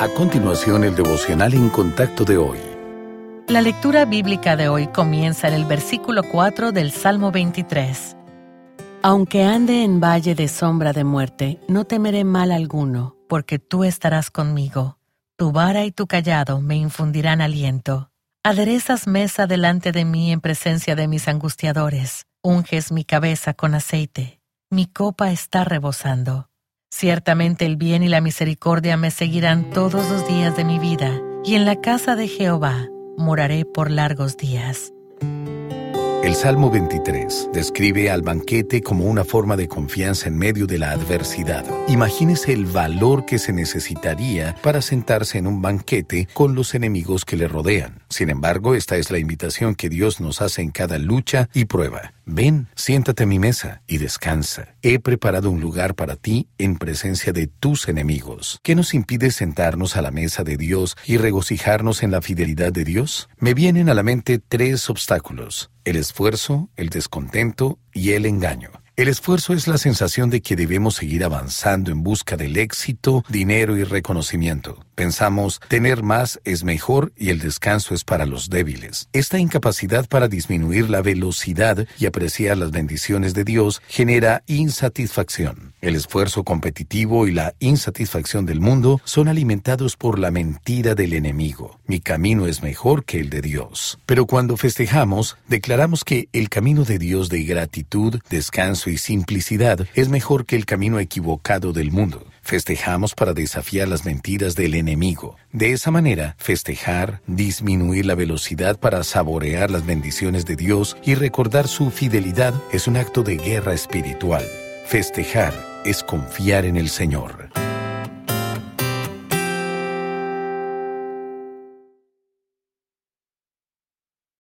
A continuación, el devocional en contacto de hoy. La lectura bíblica de hoy comienza en el versículo 4 del Salmo 23. Aunque ande en valle de sombra de muerte, no temeré mal alguno, porque tú estarás conmigo. Tu vara y tu callado me infundirán aliento. Aderezas mesa delante de mí en presencia de mis angustiadores. Unges mi cabeza con aceite. Mi copa está rebosando. Ciertamente el bien y la misericordia me seguirán todos los días de mi vida, y en la casa de Jehová moraré por largos días. El Salmo 23 describe al banquete como una forma de confianza en medio de la adversidad. Imagínese el valor que se necesitaría para sentarse en un banquete con los enemigos que le rodean. Sin embargo, esta es la invitación que Dios nos hace en cada lucha y prueba. Ven, siéntate a mi mesa y descansa. He preparado un lugar para ti en presencia de tus enemigos. ¿Qué nos impide sentarnos a la mesa de Dios y regocijarnos en la fidelidad de Dios? Me vienen a la mente tres obstáculos el esfuerzo, el descontento y el engaño. El esfuerzo es la sensación de que debemos seguir avanzando en busca del éxito, dinero y reconocimiento. Pensamos, tener más es mejor y el descanso es para los débiles. Esta incapacidad para disminuir la velocidad y apreciar las bendiciones de Dios genera insatisfacción. El esfuerzo competitivo y la insatisfacción del mundo son alimentados por la mentira del enemigo. Mi camino es mejor que el de Dios. Pero cuando festejamos, declaramos que el camino de Dios de gratitud, descanso y simplicidad es mejor que el camino equivocado del mundo. Festejamos para desafiar las mentiras del enemigo. De esa manera, festejar, disminuir la velocidad para saborear las bendiciones de Dios y recordar su fidelidad es un acto de guerra espiritual. Festejar es confiar en el Señor.